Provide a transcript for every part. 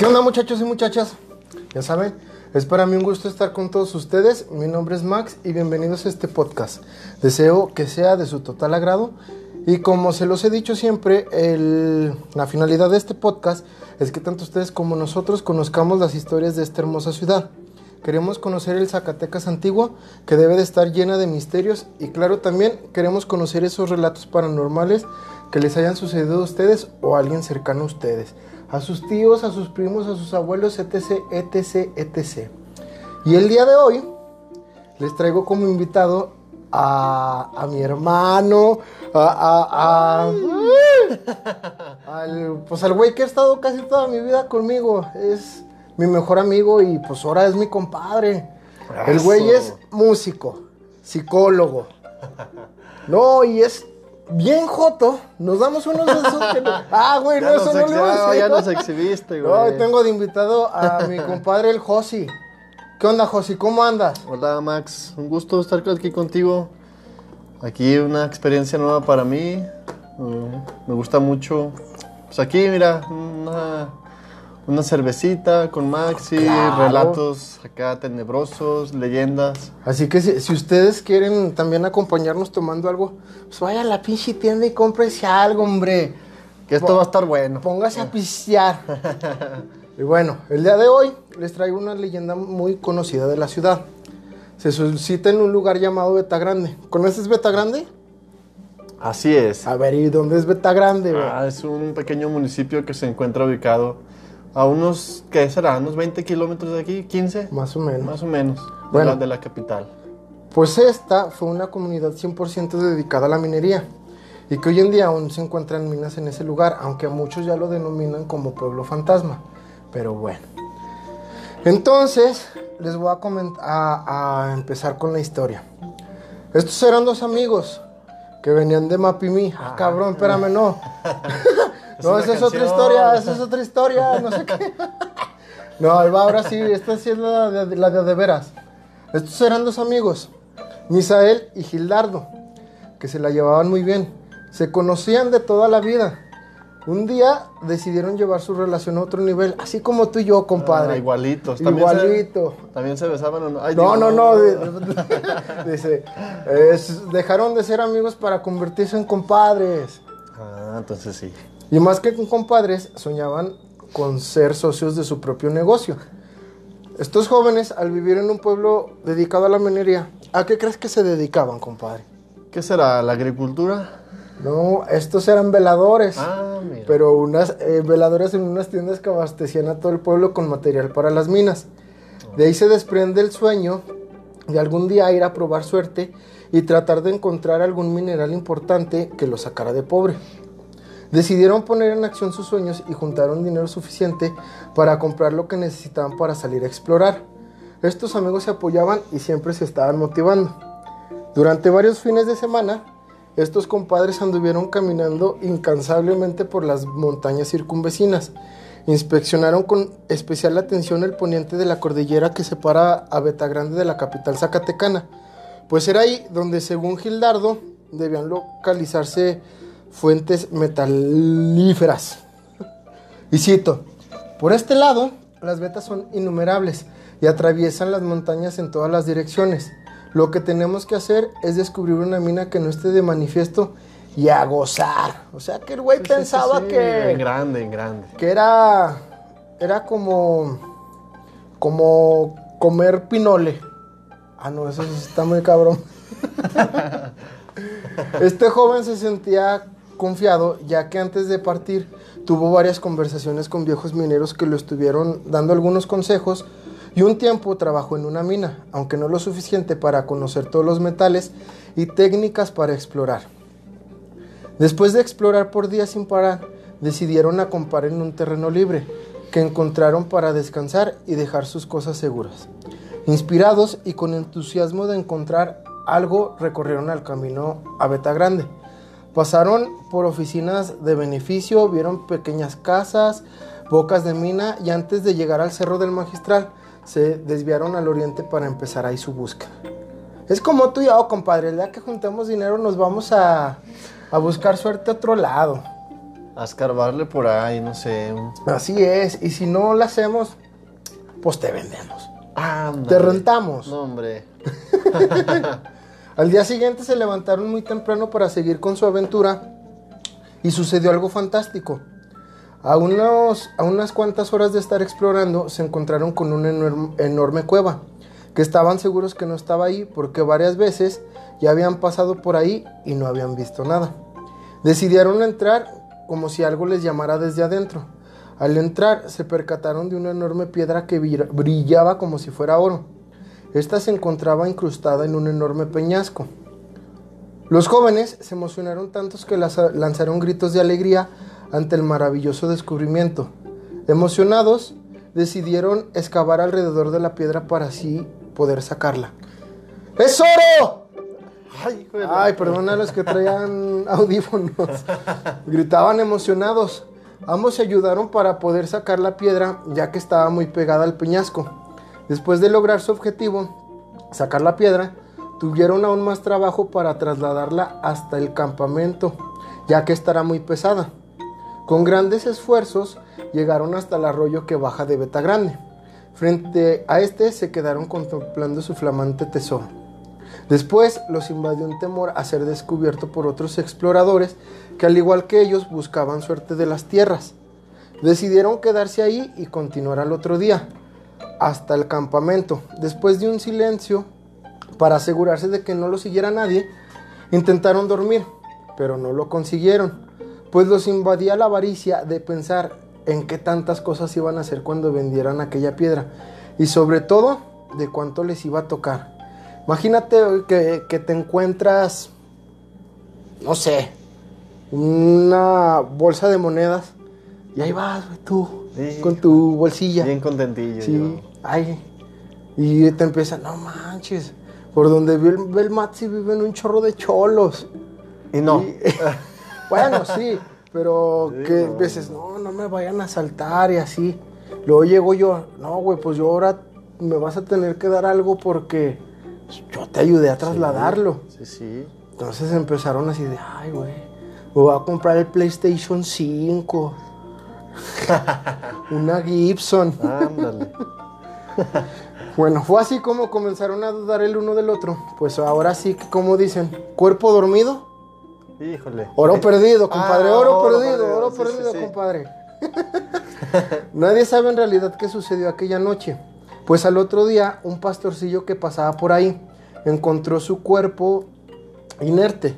¿Qué onda muchachos y muchachas? Ya saben, es para mí un gusto estar con todos ustedes. Mi nombre es Max y bienvenidos a este podcast. Deseo que sea de su total agrado y como se los he dicho siempre, la finalidad de este podcast es que tanto ustedes como nosotros conozcamos las historias de esta hermosa ciudad. Queremos conocer el Zacatecas antiguo, que debe de estar llena de misterios, y claro también queremos conocer esos relatos paranormales que les hayan sucedido a ustedes o a alguien cercano a ustedes, a sus tíos, a sus primos, a sus abuelos, etc, etc, etc. Y el día de hoy les traigo como invitado a, a mi hermano, a, a- a- al, pues al güey que ha estado casi toda mi vida conmigo. Es mi mejor amigo y pues ahora es mi compadre. El güey es músico, psicólogo. No, y es bien joto. Nos damos unos de esos que no- Ah, güey, no, eso no lo iba a ya- decir. ya nos exhibiste, güey. No, hoy tengo de invitado a mi compadre el Josi. ¿Qué onda, Josi? ¿Cómo andas? Hola, Max. Un gusto estar aquí contigo. Aquí una experiencia nueva para mí. Mm, me gusta mucho. Pues aquí, mira, una, una cervecita con Maxi, Claro. relatos acá tenebrosos, leyendas. Así que si, si ustedes quieren también acompañarnos tomando algo, pues vaya a la pinche tienda y cómprese algo, hombre. Que esto va a estar bueno. Póngase a pistear. y bueno, el día de hoy les traigo una leyenda muy conocida de la ciudad. Se suscita en un lugar llamado Beta Grande. ¿Conoces Beta Grande? Así es. A ver, ¿y dónde es Beta Grande? Ah, es un pequeño municipio que se encuentra ubicado a unos, ¿qué será? ¿Unos 20 kilómetros de aquí? ¿15? Más o menos. Más o menos. de Bueno. la- de la capital. Pues esta fue una comunidad 100% dedicada a la minería y que hoy en día aún se encuentran minas en ese lugar, aunque a muchos ya lo denominan como pueblo fantasma. Pero bueno. Entonces, les voy a, a, a empezar con la historia. Estos eran dos amigos que venían de Mapimí. Ah, cabrón, espérame, no. no, esa es otra historia, esa es otra historia, no sé qué. No, ahí va, ahora sí, esta sí es la de, la de, de veras. Estos eran dos amigos, Misael y Gildardo, que se la llevaban muy bien. Se conocían de toda la vida. Un día decidieron llevar su relación a otro nivel, así como tú y yo, compadre. Ah, igualitos. Igualito. Se, ¿También se besaban o no? Ay, No, no, no. dice, dejaron de ser amigos para convertirse en compadres. Ah, entonces sí. Y más que con compadres, soñaban con ser socios de su propio negocio. Estos jóvenes, al vivir en un pueblo dedicado a la minería, ¿a qué crees que se dedicaban, compadre? ¿Qué será? ¿La agricultura? No, estos eran veladores. Ah, mira. Pero unas eh, veladores en unas tiendas que abastecían a todo el pueblo con material para las minas. De ahí se desprende el sueño de algún día ir a probar suerte y tratar de encontrar algún mineral importante que lo sacara de pobre. Decidieron poner en acción sus sueños y juntaron dinero suficiente para comprar lo que necesitaban para salir a explorar. Estos amigos se apoyaban y siempre se estaban motivando. Durante varios fines de semana, estos compadres anduvieron caminando incansablemente por las montañas circunvecinas. Inspeccionaron con especial atención el poniente de la cordillera que separa a Betagrande de la capital zacatecana, pues era ahí donde, según Gildardo, debían localizarse fuentes metalíferas. Y cito, por este lado, las vetas son innumerables y atraviesan las montañas en todas las direcciones. Lo que tenemos que hacer es descubrir una mina que no esté de manifiesto y a gozar. O sea que el güey Sí, pensaba sí, sí. que, En grande, en grande. que era, era como, como comer pinole. Ah, no, eso está muy cabrón. Este joven se sentía confiado ya que antes de partir tuvo varias conversaciones con viejos mineros que lo estuvieron dando algunos consejos y un tiempo trabajó en una mina, aunque no lo suficiente para conocer todos los metales y técnicas para explorar. Después de explorar por días sin parar, decidieron acampar en un terreno libre que encontraron para descansar y dejar sus cosas seguras. Inspirados y con entusiasmo de encontrar algo, recorrieron el camino a Beta Grande. Pasaron por oficinas de beneficio, vieron pequeñas casas, bocas de mina y antes de llegar al Cerro del Magistral se desviaron al oriente para empezar ahí su búsqueda. Es como tú y yo, compadre, el día que juntemos dinero nos vamos a, a buscar suerte a otro lado. A escarbarle por ahí, no sé. Así es, y si no lo hacemos, pues te vendemos. Ándale. Te rentamos. No, hombre. Al día siguiente se levantaron muy temprano para seguir con su aventura y sucedió algo fantástico. A, unos, a unas cuantas horas de estar explorando se encontraron con una enorm- enorme cueva, que estaban seguros que no estaba ahí porque varias veces ya habían pasado por ahí y no habían visto nada. Decidieron entrar como si algo les llamara desde adentro. Al entrar se percataron de una enorme piedra que brillaba como si fuera oro. Esta se encontraba incrustada en un enorme peñasco. Los jóvenes se emocionaron tantos que lanzaron gritos de alegría ante el maravilloso descubrimiento. Emocionados, decidieron excavar alrededor de la piedra para así poder sacarla. ¡Es oro! Ay, Ay, perdona a los que traían audífonos. Gritaban emocionados. Ambos se ayudaron para poder sacar la piedra, ya que estaba muy pegada al peñasco. Después de lograr su objetivo, sacar la piedra, tuvieron aún más trabajo para trasladarla hasta el campamento, ya que estará muy pesada. Con grandes esfuerzos llegaron hasta el arroyo que baja de Beta Grande. Frente a este se quedaron contemplando su flamante tesoro. Después los invadió un temor a ser descubierto por otros exploradores que al igual que ellos buscaban suerte de las tierras. Decidieron quedarse ahí y continuar al otro día, hasta el campamento. Después de un silencio, para asegurarse de que no lo siguiera nadie, intentaron dormir, pero no lo consiguieron, pues los invadía la avaricia de pensar en qué tantas cosas iban a hacer cuando vendieran aquella piedra y sobre todo de cuánto les iba a tocar. Imagínate que, que te encuentras, no sé, una bolsa de monedas y ahí vas, tú, Sí. con tu bolsilla. Bien contentillo. Sí, yo. Ay. Y te empieza, no manches, por donde ve el, el Matzi viven un chorro de cholos. Y no. Y- bueno, sí, pero Sí, que no. veces, no, no me vayan a saltar y así. Luego llego yo, no, güey, pues yo ahora me vas a tener que dar algo porque yo te ayudé a trasladarlo. Sí, sí. Entonces empezaron así de, ay, güey, me voy a comprar el PlayStation 5. Una Gibson. Ándale. Bueno, fue así como comenzaron a dudar el uno del otro. Pues ahora sí que, como dicen, cuerpo dormido, Híjole. oro perdido, compadre, Ah, oro, oro perdido, oro sí, sí, perdido, sí. compadre. Nadie sabe en realidad qué sucedió aquella noche. Pues al otro día, un pastorcillo que pasaba por ahí encontró su cuerpo inerte,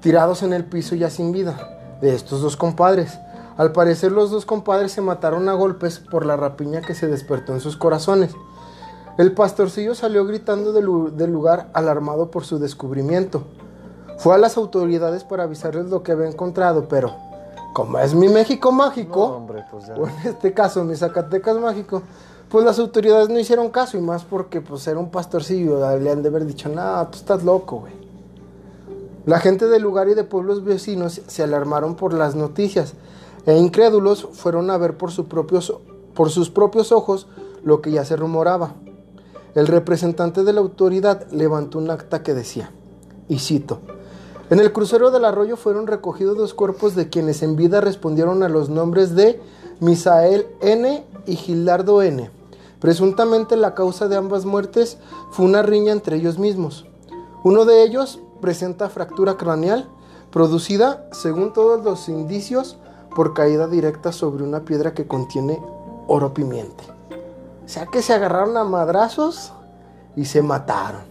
tirados en el piso ya sin vida, de estos dos compadres. Al parecer los dos compadres se mataron a golpes por la rapiña que se despertó en sus corazones. El pastorcillo salió gritando del, lu- del lugar alarmado por su descubrimiento. Fue a las autoridades para avisarles lo que había encontrado, pero como es mi México No, mágico, hombre, pues o en este caso mi Zacatecas mágico, pues las autoridades no hicieron caso y más porque pues era un pastorcillo, le han de haber dicho, no, tú estás loco, güey. La gente del lugar y de pueblos vecinos se alarmaron por las noticias e incrédulos fueron a ver por, su propios- por sus propios ojos lo que ya se rumoraba. El representante de la autoridad levantó un acta que decía, y cito, en el crucero del arroyo fueron recogidos dos cuerpos de quienes en vida respondieron a los nombres de Misael N. y Gildardo N. Presuntamente la causa de ambas muertes fue una riña entre ellos mismos. Uno de ellos presenta fractura craneal producida, según todos los indicios, por caída directa sobre una piedra que contiene oro pimiente. O sea que se agarraron a madrazos y se mataron.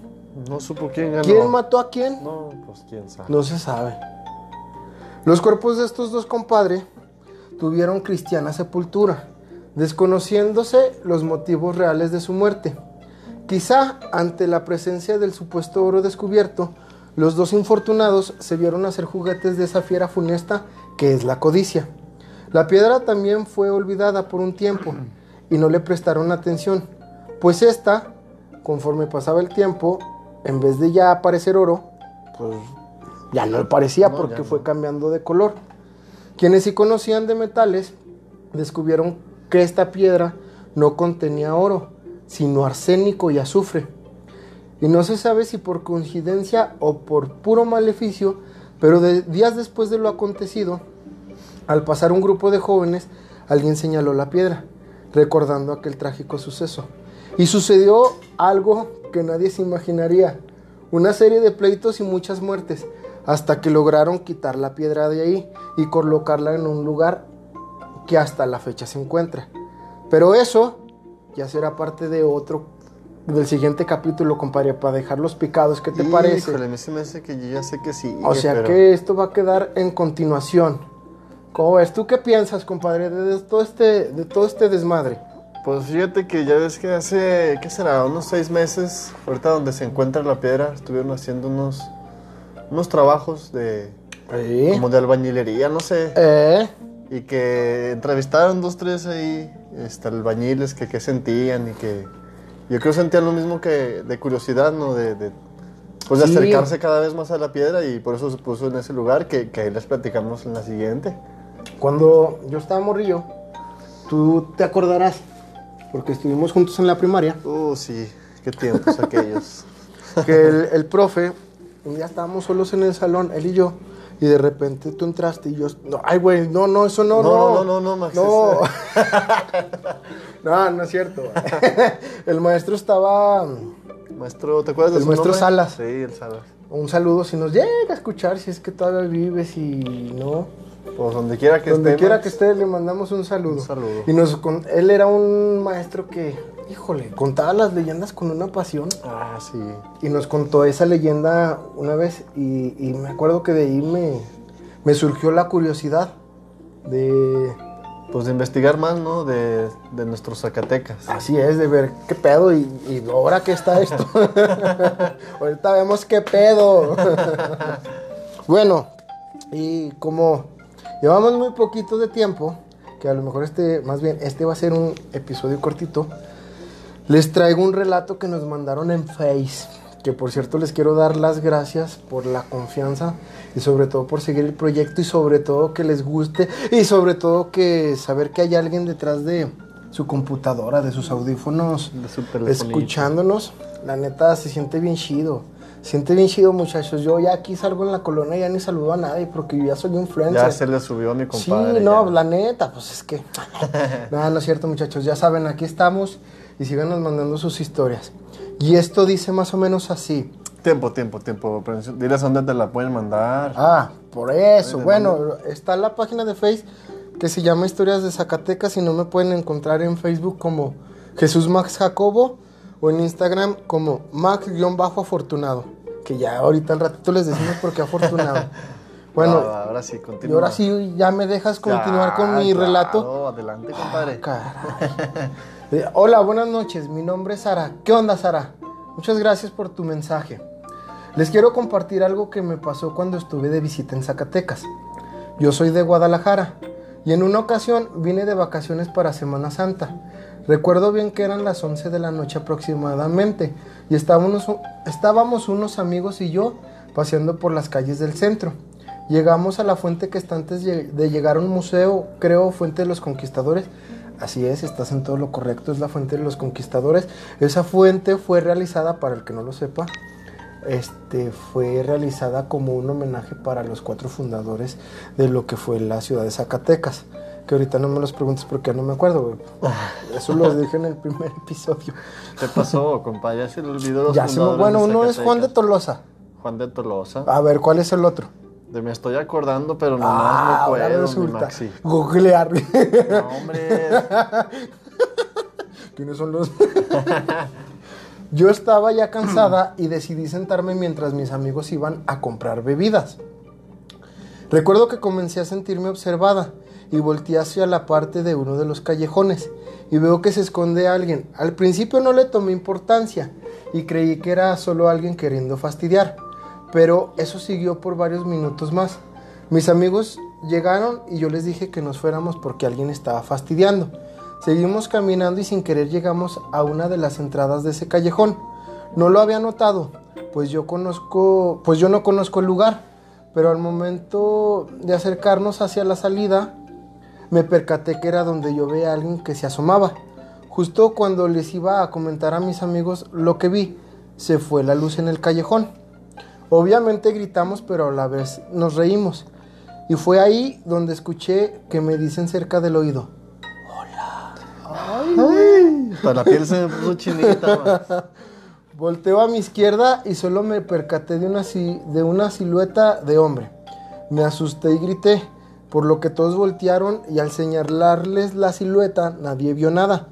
No supo quién ganó. ¿Quién mató a quién? No, pues quién sabe. No se sabe. Los cuerpos de estos dos compadres tuvieron cristiana sepultura, desconociéndose los motivos reales de su muerte. Quizá ante la presencia del supuesto oro descubierto, los dos infortunados se vieron hacer juguetes de esa fiera funesta que es la codicia. La piedra también fue olvidada por un tiempo y no le prestaron atención, pues esta, conforme pasaba el tiempo, en vez de ya aparecer oro, pues ya no le parecía No, porque fue cambiando de color. Quienes sí conocían de metales descubrieron que esta piedra no contenía oro, sino arsénico y azufre. Y no se sabe si por coincidencia o por puro maleficio, pero días después de lo acontecido, Al pasar un grupo de jóvenes, alguien señaló la piedra, recordando aquel trágico suceso. Y sucedió algo que nadie se imaginaría. Una serie de pleitos y muchas muertes, hasta que lograron quitar la piedra de ahí y colocarla en un lugar que hasta la fecha se encuentra. Pero eso ya será parte de otro, del siguiente capítulo, compadre, para dejar los picados. ¿Qué te parece? Híjole, mí se me hace que yo ya sé que sí. O sea pero- que esto va a quedar en continuación. ¿Cómo ves? ¿Tú qué piensas, compadre, de, de todo este, de todo este desmadre? Pues fíjate que ya ves que hace, ¿qué será? Unos seis meses, ahorita donde se encuentra la piedra, estuvieron haciendo unos, unos trabajos de, ¿Eh? como de albañilería, no sé. ¿Eh? Y que entrevistaron dos, tres ahí, este, albañiles, que qué sentían y que yo creo sentían lo mismo que de curiosidad, ¿no? De, de, pues de Sí. acercarse cada vez más a la piedra y por eso se puso en ese lugar que, que ahí les platicamos en la siguiente. Cuando yo estaba morrillo, tú te acordarás, porque estuvimos juntos en la primaria, Uh, sí, qué tiempos aquellos. que el, el profe, un día estábamos solos en el salón, él y yo, y de repente tú entraste y yo, no, ay, güey, no, no, eso no, No, no, no, no, no, Max, no, no, no es cierto. el maestro estaba, Maestro, ¿te acuerdas de El su maestro nombre? Salas. Sí, el Salas. un saludo si nos llega a escuchar, si es que todavía vives y no. Pues donde quiera que Donde esté, quiera Max. que esté, le mandamos un saludo. Un saludo. Y nos con- él era un maestro que, híjole, contaba las leyendas con una pasión. Ah, sí. Y nos contó esa leyenda una vez y, y me acuerdo que de ahí me, me surgió la curiosidad de, Pues de investigar más, ¿no? De, de nuestros Zacatecas. así es, de ver qué pedo y, y ahora qué está esto. Ahorita vemos qué pedo. bueno, y como llevamos muy poquito de tiempo, que a lo mejor este, más bien, este va a ser un episodio cortito, les traigo un relato que nos mandaron en Face. Que por cierto les quiero dar las gracias por la confianza y sobre todo por seguir el proyecto y sobre todo que les guste y sobre todo que saber que hay alguien detrás de su computadora, de sus audífonos, De escuchándonos. La neta se siente bien chido. Se siente bien chido muchachos. Yo ya aquí salgo en la colonia y ya ni saludo a nadie porque yo ya soy influencer. Ya se le subió a mi compadre. Sí, no, ya. la neta, pues es que. no, no es cierto, muchachos. Ya saben, aquí estamos y síganos mandando sus historias. Y esto dice más o menos así. Tiempo, tiempo, tiempo. Diles dónde te la pueden mandar. Ah, por eso. ¿de Bueno, está la página de Facebook que se llama Historias de Zacatecas y no me pueden encontrar en Facebook como Jesús Max Jacobo o en Instagram como Max-afortunado. Que ya ahorita al ratito les decimos por qué afortunado. Bueno, Ah, ahora sí, y continúa. ahora sí ya me dejas continuar Ya, con mi claro, relato. Adelante, compadre. Caray. Eh, Hola, buenas noches. Mi nombre es Sara. ¿Qué onda, Sara? Muchas gracias por tu mensaje. Les quiero compartir algo que me pasó cuando estuve de visita en Zacatecas. Yo soy de Guadalajara y en una ocasión vine de vacaciones para Semana Santa. Recuerdo bien que eran las 11 de la noche aproximadamente y estábamos, estábamos unos amigos y yo paseando por las calles del centro. Llegamos a la fuente que está antes de llegar a un museo, creo Fuente de los Conquistadores. Así es, estás en todo lo correcto, es la Fuente de los Conquistadores. Esa fuente fue realizada, para el que no lo sepa, este, fue realizada como un homenaje para los cuatro fundadores de lo que fue la ciudad de Zacatecas. Que ahorita no me los preguntes porque ya no me acuerdo, güey. Eso lo dije en el primer episodio. ¿Qué pasó, compadre? Ya se le olvidó los Ya se me- bueno, de uno es Juan de. Tolosa. Juan de Tolosa. A ver, ¿cuál es el otro? Me estoy acordando, pero nomás Ah, no ahora puedo, mi resulta. Maxi. Googlear. No, hombre. ¿Quiénes son los? Yo estaba ya cansada y decidí sentarme mientras mis amigos iban a comprar bebidas. Recuerdo que comencé a sentirme observada y volteé hacia la parte de uno de los callejones y veo que se esconde alguien. Al principio no le tomé importancia y creí que era solo alguien queriendo fastidiar, pero eso siguió por varios minutos más. Mis amigos llegaron y yo les dije que nos fuéramos porque alguien estaba fastidiando. Seguimos caminando y sin querer llegamos a una de las entradas de ese callejón. No lo había notado, pues yo conozco, pues yo no conozco el lugar, pero al momento de acercarnos hacia la salida, me percaté que era donde yo veía a alguien que se asomaba. Justo cuando les iba a comentar a mis amigos lo que vi, se fue la luz en el callejón. Obviamente gritamos, pero a la vez nos reímos. Y fue ahí donde escuché que me dicen cerca del oído. Ay, hasta la piel se me puso chinita. Volteo a mi izquierda y solo me percaté de una, de una silueta de hombre. Me asusté y grité, por lo que todos voltearon y al señalarles la silueta nadie vio nada.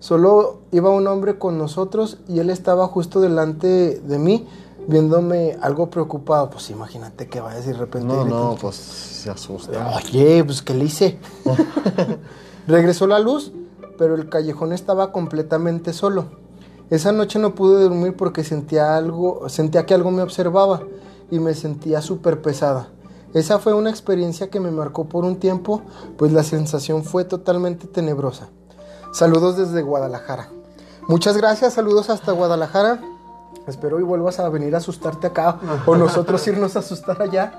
Solo iba un hombre con nosotros y él estaba justo delante de mí viéndome algo preocupado. Pues imagínate que vayas y de repente... No, no, pues se asusta. Oye, pues ¿qué le hice? Regresó la luz, pero el callejón estaba completamente solo. Esa noche no pude dormir porque sentía algo, sentía que algo me observaba y me sentía súper pesada. Esa fue una experiencia que me marcó por un tiempo, pues la sensación fue totalmente tenebrosa. Saludos desde Guadalajara. Muchas gracias, saludos hasta Guadalajara. Espero y vuelvas a venir a asustarte acá o nosotros irnos a asustar allá.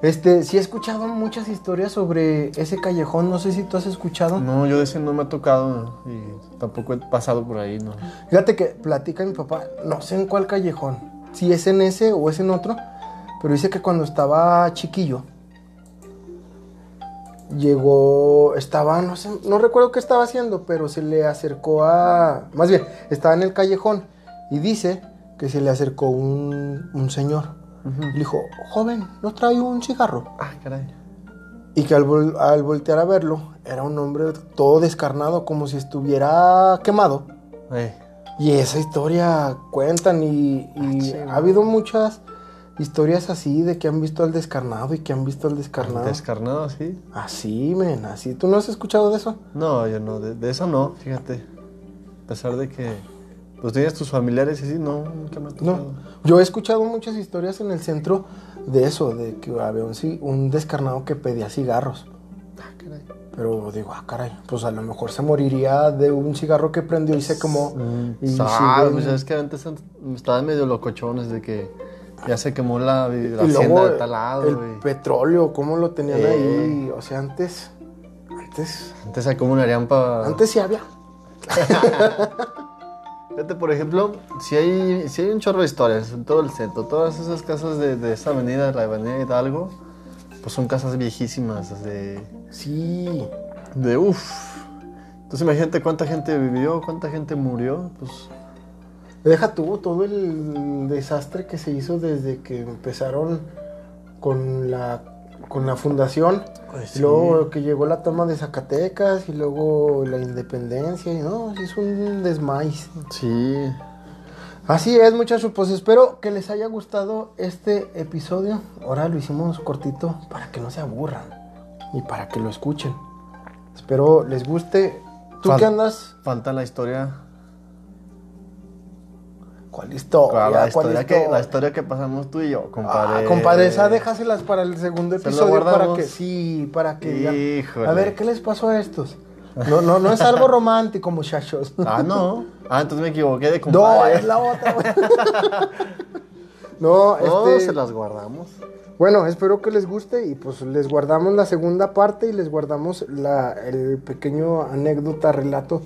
Este, sí he escuchado muchas historias sobre ese callejón, no sé si tú has escuchado. No, yo de ese no me ha tocado y tampoco he pasado por ahí, ¿no? Fíjate que platica mi papá, no sé en cuál callejón, si es en ese o es en otro, pero dice que cuando estaba chiquillo, llegó, estaba, no sé, no recuerdo qué estaba haciendo, pero se le acercó a, más bien, estaba en el callejón y dice que se le acercó un, un señor. Le dijo, joven, ¿no trae un cigarro? Ah, caray. Y que al, vol- al voltear a verlo, era un hombre todo descarnado, como si estuviera quemado. Eh, Y esa historia cuentan y, y Ah, ha habido muchas historias así de que han visto al descarnado y que han visto al descarnado. descarnado así. así, men, así. ¿Tú no has escuchado de eso? No, yo no, de, de eso no, fíjate. A pesar de que pues tienes tus familiares y así, no, nunca me ha tocado. No. Yo he escuchado muchas historias en el centro de eso, de que había un, ci- un descarnado que pedía cigarros. Ah, caray. Pero digo, ah, caray, pues a lo mejor se moriría de un cigarro que prendió y se quemó. y Ah, pues es que antes estaban medio locochones de que ya se quemó la, la y hacienda luego de tal lado, el güey. petróleo, cómo lo tenían Eh. ahí. O sea, antes, antes, Antes acumularían para... antes sí había. Fíjate, por ejemplo, si hay, si hay un chorro de historias en todo el centro, todas esas casas de, de esa avenida, la avenida Hidalgo, pues son casas viejísimas, de, Sí. de uff. Entonces imagínate cuánta gente vivió, cuánta gente murió, pues Deja tú todo el desastre que se hizo desde que empezaron con la, con la fundación. Y sí. luego que llegó la toma de Zacatecas y luego la independencia. Y no, es un desmaiz. sí. Así es, muchachos. Pues espero que les haya gustado este episodio. Ahora lo hicimos cortito para que no se aburran y para que lo escuchen. Espero les guste. ¿Tú Fal- qué andas? Falta la historia, ¿Cuál historia? la, ¿Cuál historia que, la historia que pasamos tú y yo, compadre. Ah, compadre, esa déjaselas para el segundo ¿Se lo episodio para que sí, para que ya-. A ver, ¿qué les pasó a estos? No, no, no es algo romántico, muchachos. Ah, no. Ah, entonces me equivoqué de No, compadre. es la otra. no, No, este, se las guardamos. bueno, espero que les guste y pues les guardamos la segunda parte y les guardamos la, el pequeño anécdota, relato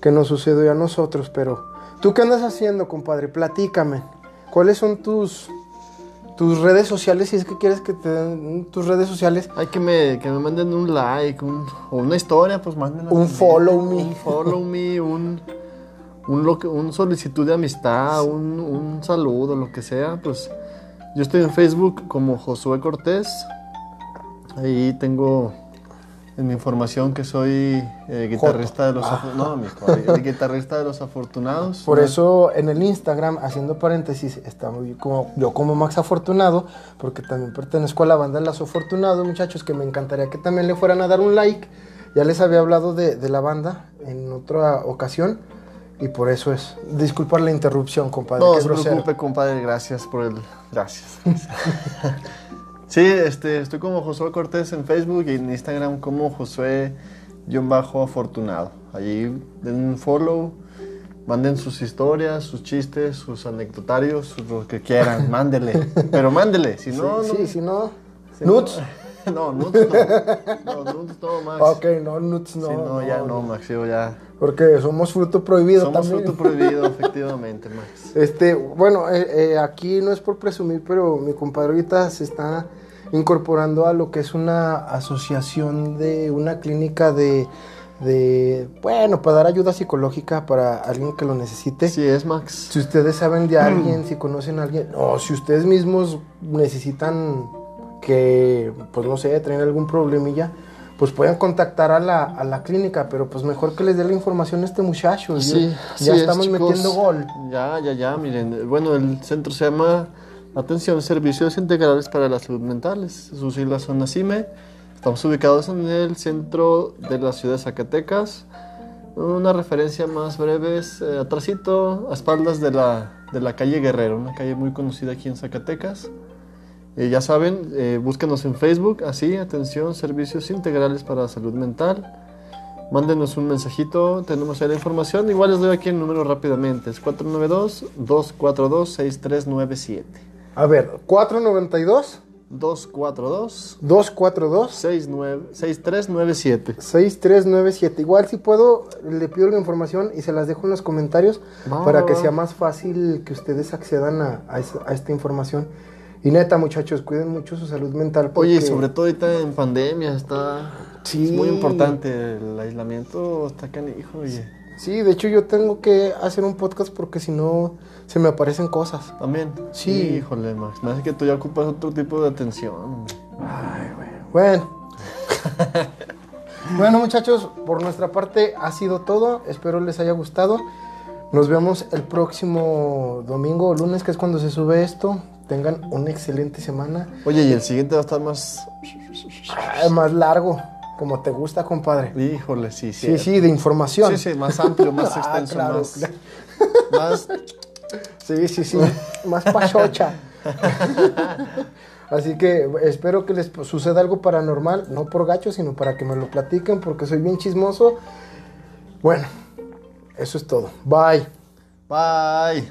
que nos sucedió a nosotros, pero ¿tú qué andas haciendo, compadre? Platícame. ¿Cuáles son tus tus redes sociales si es que quieres que te den tus redes sociales? Hay que me, que me manden un like, un- o una historia, pues manden Un follow me. Un follow me, un, un, lo que- un solicitud de amistad, un, un saludo, lo que sea. Pues yo estoy en Facebook como Josué Cortés. Ahí tengo en mi información que soy eh, guitarrista de los afo- no, mijo, el guitarrista de los afortunados. Por eso en el Instagram, haciendo paréntesis, está muy como, yo como Max Afortunado, porque también pertenezco a la banda Los Afortunados, muchachos, que me encantaría que también le fueran a dar un like. Ya les había hablado de, de la banda en otra ocasión y por eso es. Disculpar la interrupción, compadre. No se preocupe, compadre, gracias por el... Gracias. sí, este, estoy como Josué Cortés en Facebook y en Instagram como Josué-afortunado. Allí den un follow, manden sus historias, sus chistes, sus anecdotarios, sus- lo que quieran, mándele. Pero mándele, si no... sí, no, sí, si no. si Nuts. No, no, nuts no. No, nuts no, Max. Ok, no, nuts no. Sí, no, ya no, Max, yo ya... Porque somos fruto prohibido Somos también. fruto prohibido, efectivamente, Max. Este, bueno, eh, eh, aquí no es por presumir, pero mi compadre ahorita se está incorporando a lo que es una asociación de una clínica de, de bueno, para dar ayuda psicológica para alguien que lo necesite. Sí, es Max. Si ustedes saben de alguien, si conocen a alguien, o si ustedes mismos necesitan que, pues no sé, traen algún problemilla, pues pueden contactar a la, a la clínica, pero pues mejor que les dé la información a este muchacho. Sí, ya es, estamos chicos. metiendo gol. Ya, ya, ya, miren. Bueno, el centro se llama Atención Servicios Integrales para la Salud Mental. Sus siglas son ACIME. Estamos ubicados en el centro de la ciudad de Zacatecas. Una referencia más breve es eh, a espaldas de la, de la calle Guerrero, una calle muy conocida aquí en Zacatecas. Eh, ya saben, eh, búsquenos en Facebook, así, atención, servicios integrales para la salud mental. Mándenos un mensajito, tenemos ahí la información. Igual les doy aquí el número rápidamente, es 492-242-6397. A ver, 492 242 242 69 6397. 6397. Igual si puedo, le pido la información y se las dejo en los comentarios para que sea más fácil que ustedes accedan a, a esa- a esta información. Y neta, muchachos, cuiden mucho su salud mental. Oye, sobre todo ahorita en pandemia está Sí. es muy importante el aislamiento, está canijo, oye. Sí, de hecho yo tengo que hacer un podcast porque si no se me aparecen cosas. También. Sí. Híjole, Max, me hace que tú ya ocupas otro tipo de atención. Bueno. bueno, muchachos, por nuestra parte ha sido todo. Espero les haya gustado. Nos vemos el próximo domingo o lunes, que es cuando se sube esto. Tengan una excelente semana. Oye, y el siguiente va a estar más... Más largo, como te gusta, compadre. Híjole, sí, Sí, sí, de información. Sí, sí, más amplio, más Ah, extenso, claro, más, claro. más... Sí, sí, sí. Más pachocha. Así que espero que les suceda algo paranormal, no por gacho, sino para que me lo platiquen, porque soy bien chismoso. Bueno, eso es todo. Bye. Bye.